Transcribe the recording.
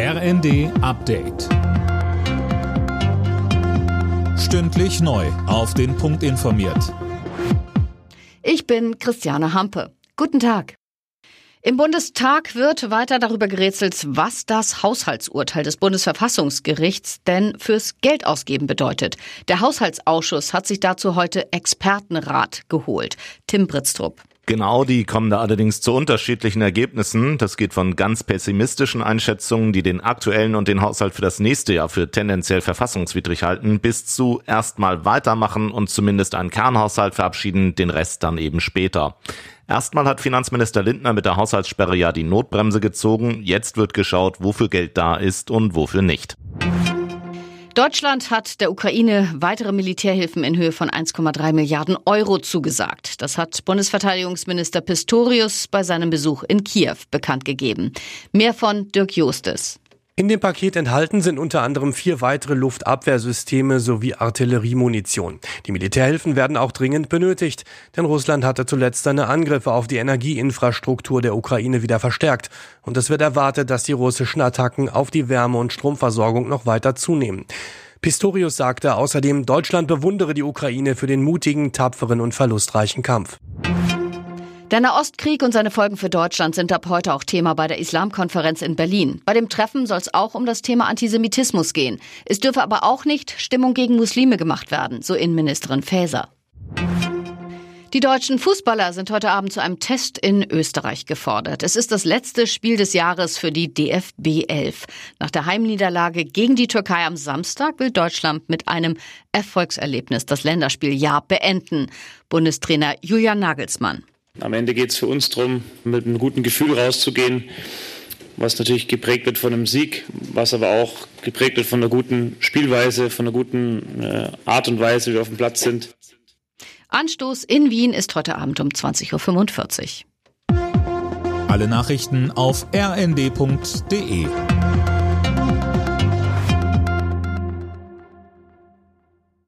RND Update. Stündlich neu. Auf den Punkt informiert. Ich bin Christiane Hampe. Guten Tag. Im Bundestag wird weiter darüber gerätselt, was das Haushaltsurteil des Bundesverfassungsgerichts denn fürs Geldausgeben bedeutet. Der Haushaltsausschuss hat sich dazu heute Expertenrat geholt. Tim Britztrup. Genau, die kommen da allerdings zu unterschiedlichen Ergebnissen. Das geht von ganz pessimistischen Einschätzungen, die den aktuellen und den Haushalt für das nächste Jahr für tendenziell verfassungswidrig halten, bis zu erstmal weitermachen und zumindest einen Kernhaushalt verabschieden, den Rest dann eben später. Erstmal hat Finanzminister Lindner mit der Haushaltssperre ja die Notbremse gezogen. Jetzt wird geschaut, wofür Geld da ist und wofür nicht. Deutschland hat der Ukraine weitere Militärhilfen in Höhe von 1,3 Milliarden Euro zugesagt. Das hat Bundesverteidigungsminister Pistorius bei seinem Besuch in Kiew bekannt gegeben. Mehr von Dirk Justes. In dem Paket enthalten sind unter anderem vier weitere Luftabwehrsysteme sowie Artilleriemunition. Die Militärhilfen werden auch dringend benötigt, denn Russland hatte zuletzt seine Angriffe auf die Energieinfrastruktur der Ukraine wieder verstärkt. Und es wird erwartet, dass die russischen Attacken auf die Wärme- und Stromversorgung noch weiter zunehmen. Pistorius sagte außerdem, Deutschland bewundere die Ukraine für den mutigen, tapferen und verlustreichen Kampf. Der Nahostkrieg und seine Folgen für Deutschland sind ab heute auch Thema bei der Islamkonferenz in Berlin. Bei dem Treffen soll es auch um das Thema Antisemitismus gehen. Es dürfe aber auch nicht Stimmung gegen Muslime gemacht werden, so Innenministerin Faeser. Die deutschen Fußballer sind heute Abend zu einem Test in Österreich gefordert. Es ist das letzte Spiel des Jahres für die DFB 11. Nach der Heimniederlage gegen die Türkei am Samstag will Deutschland mit einem Erfolgserlebnis das Länderspieljahr beenden. Bundestrainer Julian Nagelsmann. Am Ende geht es für uns darum, mit einem guten Gefühl rauszugehen, was natürlich geprägt wird von einem Sieg, was aber auch geprägt wird von einer guten Spielweise, von einer guten äh, Art und Weise, wie wir auf dem Platz sind. Anstoß in Wien ist heute Abend um 20.45 Uhr. Alle Nachrichten auf rnd.de